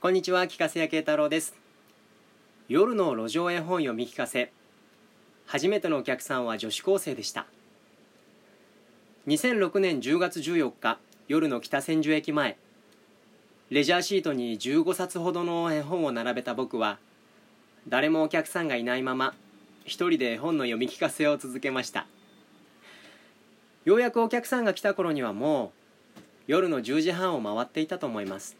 こんにちは聞かせや慶太郎です。夜の路上絵本読み聞かせ。初めてのお客さんは女子高生でした。2006年10月14日夜の北千住駅前。レジャーシートに15冊ほどの絵本を並べた僕は誰もお客さんがいないまま一人で絵本の読み聞かせを続けました。ようやくお客さんが来た頃にはもう夜の10時半を回っていたと思います。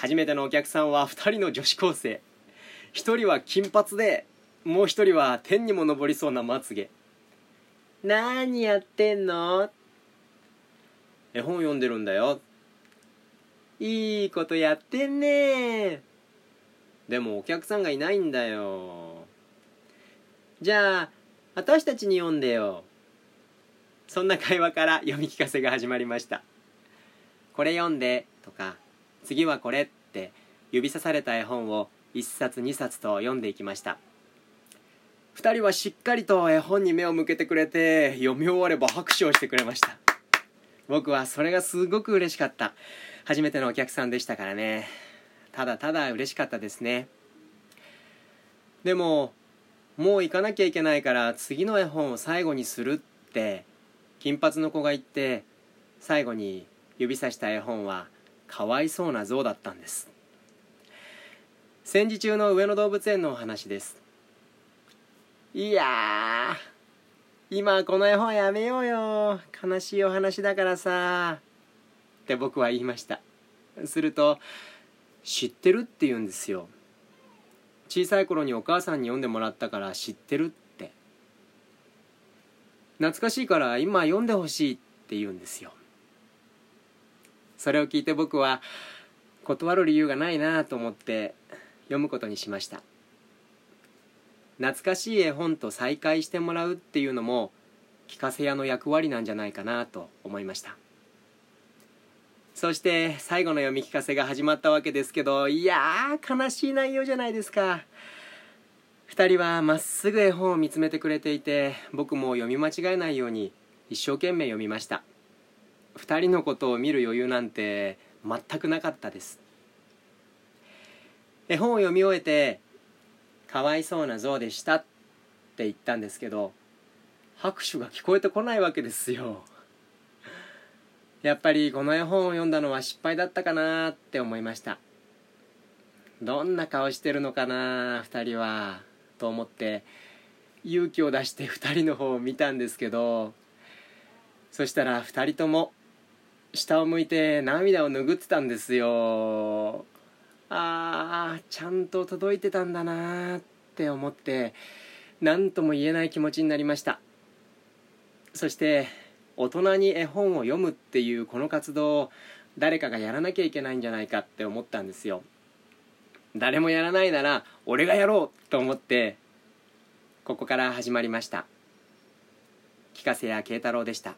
初めてのお客さんは2人の女子高生。1人は金髪でもう1人は天にも昇りそうなまつげ。何やってんの？絵本読んでるんだよ。いいことやってんね。でもお客さんがいないんだよ。じゃあ私たちに読んでよ。そんな会話から読み聞かせが始まりました。これ読んでとか次はこれって指さされた絵本を1冊2冊と読んでいきました。2人はしっかりと絵本に目を向けてくれて読み終われば拍手をしてくれました。僕はそれがすごく嬉しかった。初めてのお客さんでしたからね。ただただ嬉しかったですね。でももう行かなきゃいけないから次の絵本を最後にするって金髪の子が言って最後に指さした絵本はかわいそうな象だったんです。戦時中の上野動物園のお話です。いや今この絵本やめようよ。悲しいお話だからさ。って僕は言いました。すると知ってるって言うんですよ。小さい頃にお母さんに読んでもらったから知ってるって。懐かしいから今読んでほしいって言うんですよ。それを聞いて僕は断る理由がないなと思って読むことにしました。懐かしい絵本と再会してもらうっていうのも聞かせ屋の役割なんじゃないかなと思いました。そして最後の読み聞かせが始まったわけですけどいやー悲しい内容じゃないですか。2人はまっすぐ絵本を見つめてくれていて僕も読み間違えないように一生懸命読みました。2人のことを見る余裕なんて全くなかったです。絵本を読み終えて「かわいそうな象でした」って言ったんですけど拍手が聞こえてこないわけですよ。やっぱりこの絵本を読んだのは失敗だったかなって思いました。どんな顔してるのかな2人はと思って勇気を出して2人の方を見たんですけどそしたら2人とも下を向いて涙を拭ってたんですよ。あーちゃんと届いてたんだなって思って何とも言えない気持ちになりました。そして大人に絵本を読むっていうこの活動を誰かがやらなきゃいけないんじゃないかって思ったんですよ。誰もやらないなら俺がやろうと思ってここから始まりました。聞かせや慶太郎でした。